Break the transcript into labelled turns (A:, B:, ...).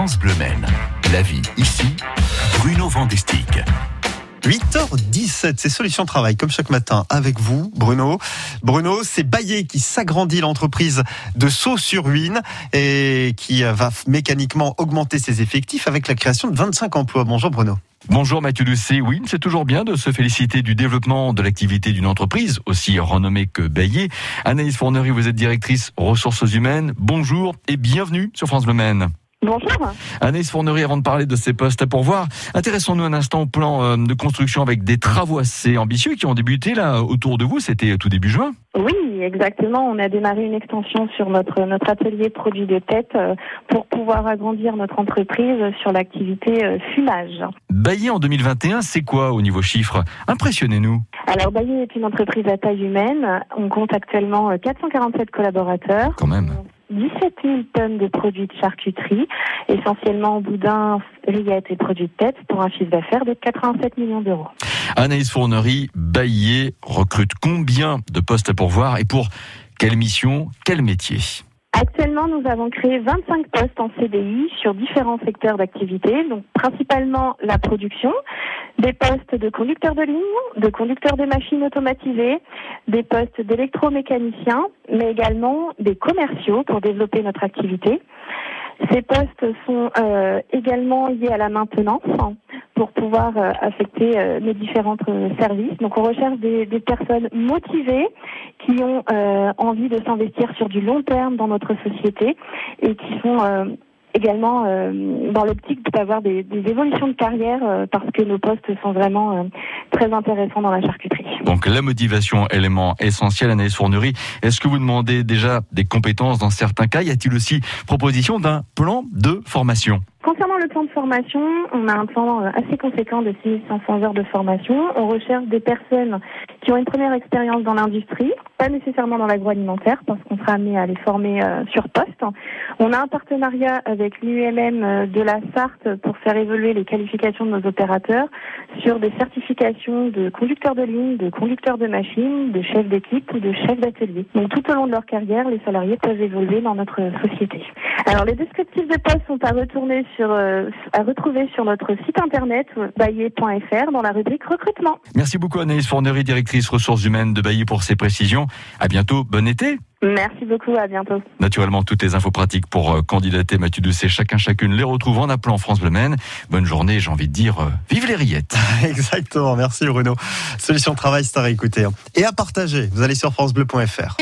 A: France Bleu Maine. La vie ici, Bruno Vandestick.
B: 8h17, c'est Solutions Travail, comme chaque matin, avec vous, Bruno. Bruno, c'est Bayer qui s'agrandit l'entreprise de Sceaux-sur-Huine et qui va mécaniquement augmenter ses effectifs avec la création de 25 emplois. Bonjour Bruno.
C: Bonjour Mathieu Doucet. Oui, c'est toujours bien de se féliciter du développement de l'activité d'une entreprise aussi renommée que Bayer. Anaïs Fournery, vous êtes directrice ressources humaines. Bonjour et bienvenue sur France Bleu Maine.
D: Bonjour.
C: Anaïs Fournery, avant de parler de ces postes à pourvoir, intéressons-nous un instant au plan euh, de construction avec des travaux assez ambitieux qui ont débuté là autour de vous. C'était tout début juin.
D: Oui, exactement. On a démarré une extension sur notre notre atelier produit de tête euh, pour pouvoir agrandir notre entreprise sur l'activité euh, fumage.
C: Bayer en 2021, c'est quoi au niveau chiffre Impressionnez-nous.
D: Alors Bayer est une entreprise à taille humaine. On compte actuellement 447 collaborateurs.
C: Quand même.
D: 17 000 tonnes de produits de charcuterie, essentiellement boudin, rillettes et produits de tête, pour un chiffre d'affaires de 87 millions d'euros.
C: Anaïs Fournery, Baillet recrute combien de postes à pourvoir et pour quelle mission, quel métier?
D: Actuellement, nous avons créé 25 postes en CDI sur différents secteurs d'activité, donc principalement la production, des postes de conducteurs de ligne, de conducteurs de machines automatisées, des postes d'électromécaniciens, mais également des commerciaux pour développer notre activité. Ces postes sont euh, également liés à la maintenance pour pouvoir euh, affecter euh, les différents services. Donc on recherche des personnes motivées qui ont envie de s'investir sur du long terme dans notre société et qui sont également euh, dans l'optique d'avoir des, des, évolutions de carrière euh, parce que nos postes sont vraiment euh, très intéressants dans la charcuterie.
C: Donc la motivation, élément essentiel, Anaïs Fournerie. Est-ce que vous demandez déjà des compétences dans certains cas? Y a-t-il aussi proposition d'un plan de formation?
D: Concernant le plan de formation, on a un plan assez conséquent de 6500 heures de formation. On recherche des personnes qui ont une première expérience dans l'industrie, pas nécessairement dans l'agroalimentaire, parce qu'on sera amené à les former euh, sur poste. On a un partenariat avec l'UMM euh, de la Sarthe pour faire évoluer les qualifications de nos opérateurs sur des certifications de conducteurs de ligne, de conducteurs de machines, de chefs d'équipe ou de chefs d'atelier. Donc tout au long de leur carrière, les salariés peuvent évoluer dans notre société. Alors les descriptifs de postes sont à retourner sur, euh, à retrouver sur notre site internet baillet.fr dans la rubrique recrutement.
C: Merci beaucoup Anaïs Fournery, directrice ressources humaines de Baillet pour ces précisions. À bientôt, bon été.
D: Merci beaucoup, à bientôt.
C: Naturellement, toutes les infos pratiques pour euh, candidater Mathieu Doucet, chacun chacune les retrouve en appelant France Bleu Maine. Bonne journée, j'ai envie de dire, euh, vive les rillettes.
B: Exactement, merci Bruno. Solution de travail, c'est à réécouter. Hein. Et à partager, vous allez sur francebleu.fr.